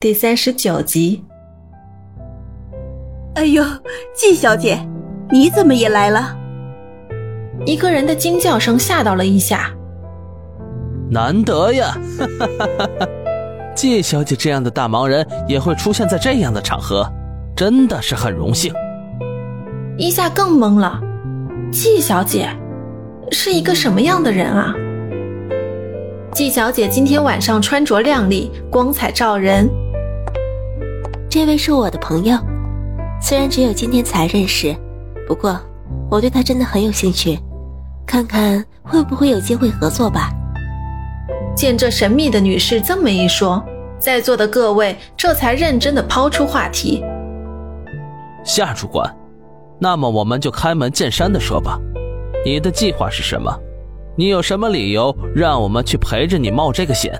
第三十九集。哎呦，季小姐，你怎么也来了？一个人的惊叫声吓到了一下。难得呀，哈哈哈哈哈！季小姐这样的大忙人也会出现在这样的场合，真的是很荣幸。一下更懵了，季小姐是一个什么样的人啊？季小姐今天晚上穿着靓丽，光彩照人。这位是我的朋友，虽然只有今天才认识，不过我对他真的很有兴趣，看看会不会有机会合作吧。见这神秘的女士这么一说，在座的各位这才认真的抛出话题。夏主管，那么我们就开门见山的说吧，你的计划是什么？你有什么理由让我们去陪着你冒这个险？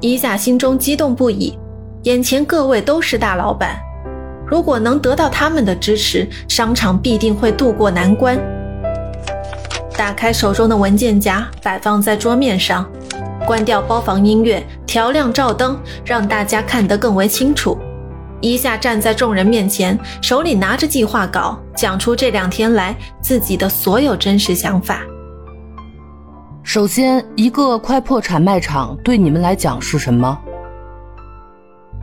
伊夏心中激动不已。眼前各位都是大老板，如果能得到他们的支持，商场必定会渡过难关。打开手中的文件夹，摆放在桌面上，关掉包房音乐，调亮照灯，让大家看得更为清楚。一下站在众人面前，手里拿着计划稿，讲出这两天来自己的所有真实想法。首先，一个快破产卖场对你们来讲是什么？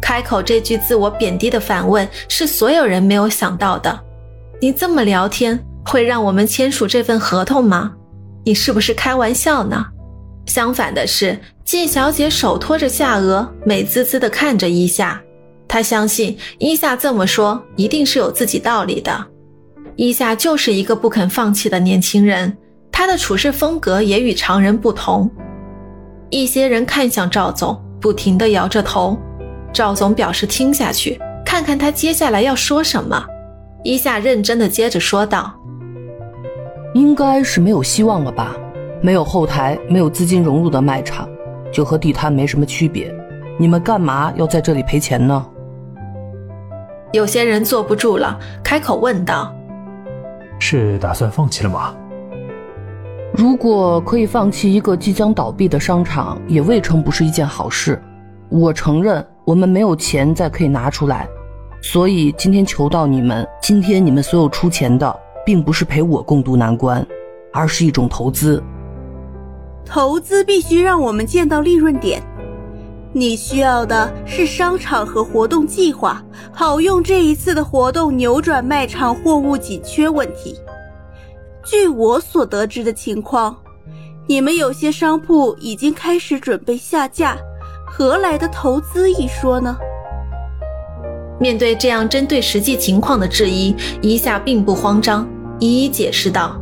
开口这句自我贬低的反问是所有人没有想到的。你这么聊天，会让我们签署这份合同吗？你是不是开玩笑呢？相反的是，季小姐手托着下颚，美滋滋地看着伊夏。她相信伊夏这么说一定是有自己道理的。伊夏就是一个不肯放弃的年轻人，他的处事风格也与常人不同。一些人看向赵总，不停地摇着头。赵总表示听下去，看看他接下来要说什么。伊夏认真的接着说道：“应该是没有希望了吧？没有后台，没有资金融入的卖场，就和地摊没什么区别。你们干嘛要在这里赔钱呢？”有些人坐不住了，开口问道：“是打算放弃了吗？”如果可以放弃一个即将倒闭的商场，也未尝不是一件好事。我承认。我们没有钱再可以拿出来，所以今天求到你们。今天你们所有出钱的，并不是陪我共度难关，而是一种投资。投资必须让我们见到利润点。你需要的是商场和活动计划，好用这一次的活动扭转卖场货物紧缺问题。据我所得知的情况，你们有些商铺已经开始准备下架。何来的投资一说呢？面对这样针对实际情况的质疑，一夏并不慌张，一一解释道：“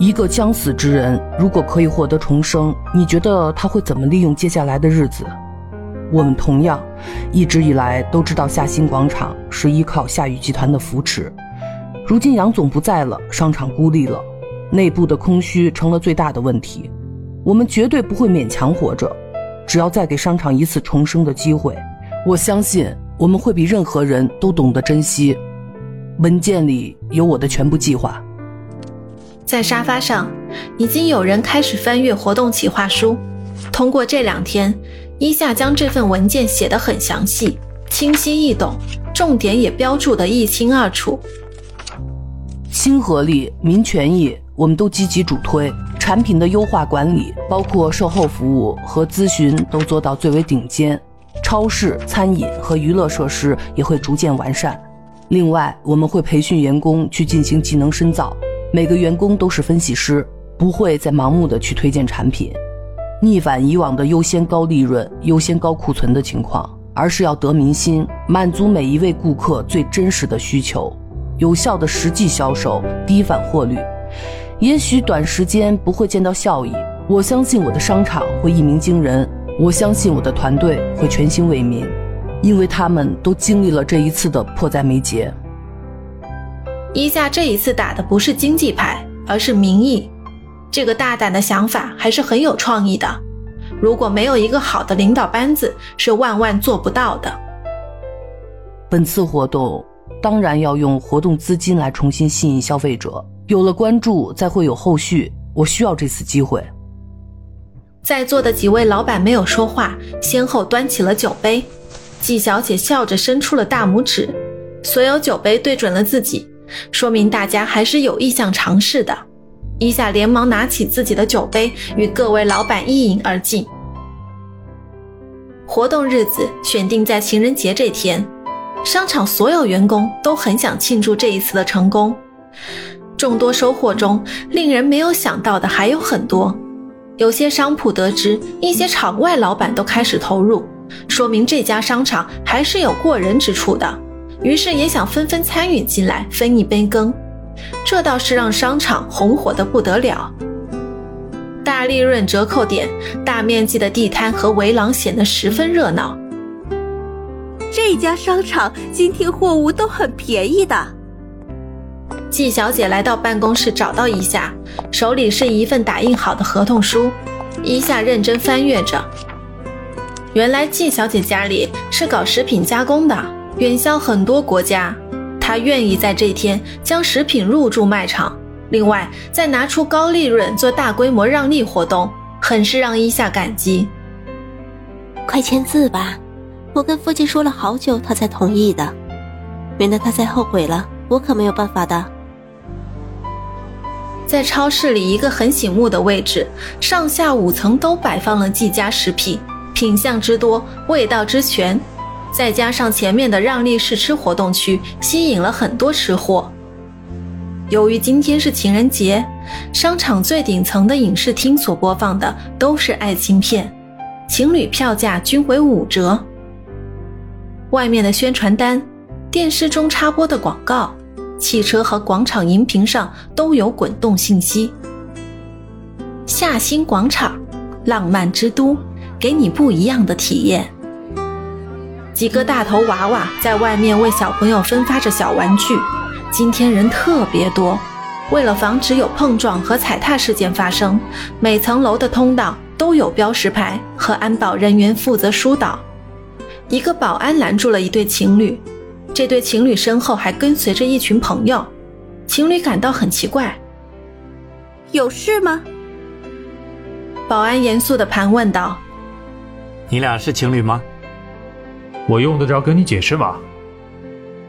一个将死之人，如果可以获得重生，你觉得他会怎么利用接下来的日子？我们同样一直以来都知道夏新广场是依靠夏雨集团的扶持，如今杨总不在了，商场孤立了，内部的空虚成了最大的问题，我们绝对不会勉强活着。”只要再给商场一次重生的机会，我相信我们会比任何人都懂得珍惜。文件里有我的全部计划。在沙发上，已经有人开始翻阅活动企划书。通过这两天，伊夏将这份文件写得很详细、清晰易懂，重点也标注得一清二楚。亲和力、民权益，我们都积极主推。产品的优化管理，包括售后服务和咨询，都做到最为顶尖。超市、餐饮和娱乐设施也会逐渐完善。另外，我们会培训员工去进行技能深造，每个员工都是分析师，不会再盲目的去推荐产品，逆反以往的优先高利润、优先高库存的情况，而是要得民心，满足每一位顾客最真实的需求，有效的实际销售，低返货率。也许短时间不会见到效益，我相信我的商场会一鸣惊人，我相信我的团队会全心为民，因为他们都经历了这一次的迫在眉睫。伊夏这一次打的不是经济牌，而是民意，这个大胆的想法还是很有创意的。如果没有一个好的领导班子，是万万做不到的。本次活动当然要用活动资金来重新吸引消费者。有了关注，再会有后续。我需要这次机会。在座的几位老板没有说话，先后端起了酒杯。季小姐笑着伸出了大拇指，所有酒杯对准了自己，说明大家还是有意向尝试的。伊夏连忙拿起自己的酒杯，与各位老板一饮而尽。活动日子选定在情人节这天，商场所有员工都很想庆祝这一次的成功。众多收获中，令人没有想到的还有很多。有些商铺得知一些场外老板都开始投入，说明这家商场还是有过人之处的，于是也想纷纷参与进来分一杯羹。这倒是让商场红火的不得了。大利润折扣点、大面积的地摊和围廊显得十分热闹。这家商场今天货物都很便宜的。季小姐来到办公室，找到伊夏，手里是一份打印好的合同书。伊夏认真翻阅着，原来季小姐家里是搞食品加工的，远销很多国家。她愿意在这天将食品入驻卖场，另外再拿出高利润做大规模让利活动，很是让伊夏感激。快签字吧，我跟父亲说了好久，他才同意的，免得他再后悔了，我可没有办法的。在超市里一个很醒目的位置，上下五层都摆放了季家食品，品相之多，味道之全，再加上前面的让利试吃活动区，吸引了很多吃货。由于今天是情人节，商场最顶层的影视厅所播放的都是爱情片，情侣票价均为五折。外面的宣传单，电视中插播的广告。汽车和广场荧屏上都有滚动信息。夏新广场，浪漫之都，给你不一样的体验。几个大头娃娃在外面为小朋友分发着小玩具。今天人特别多，为了防止有碰撞和踩踏事件发生，每层楼的通道都有标识牌和安保人员负责疏导。一个保安拦住了一对情侣。这对情侣身后还跟随着一群朋友，情侣感到很奇怪。有事吗？保安严肃的盘问道：“你俩是情侣吗？”我用得着跟你解释吗？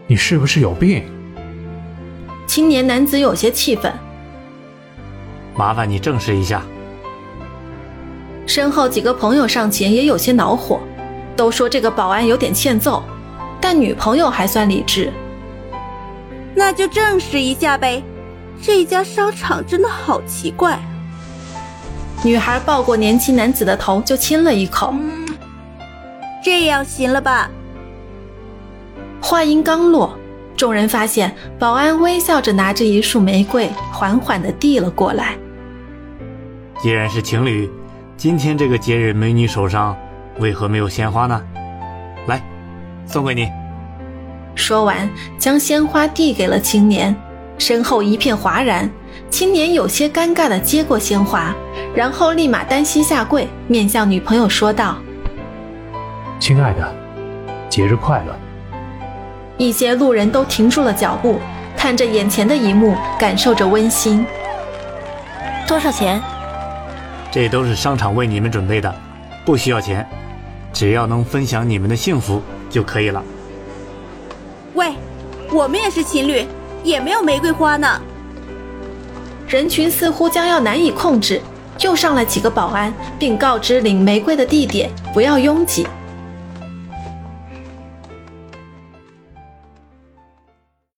你是不是有病？青年男子有些气愤。麻烦你证实一下。身后几个朋友上前也有些恼火，都说这个保安有点欠揍。但女朋友还算理智，那就证实一下呗。这家商场真的好奇怪。女孩抱过年轻男子的头就亲了一口。这样行了吧？话音刚落，众人发现保安微笑着拿着一束玫瑰，缓缓的递了过来。既然是情侣，今天这个节日，美女手上为何没有鲜花呢？来。送给你。说完，将鲜花递给了青年，身后一片哗然。青年有些尴尬地接过鲜花，然后立马单膝下跪，面向女朋友说道：“亲爱的，节日快乐。”一些路人都停住了脚步，看着眼前的一幕，感受着温馨。多少钱？这都是商场为你们准备的，不需要钱，只要能分享你们的幸福。就可以了。喂，我们也是情侣，也没有玫瑰花呢。人群似乎将要难以控制，又上来几个保安，并告知领玫瑰的地点，不要拥挤。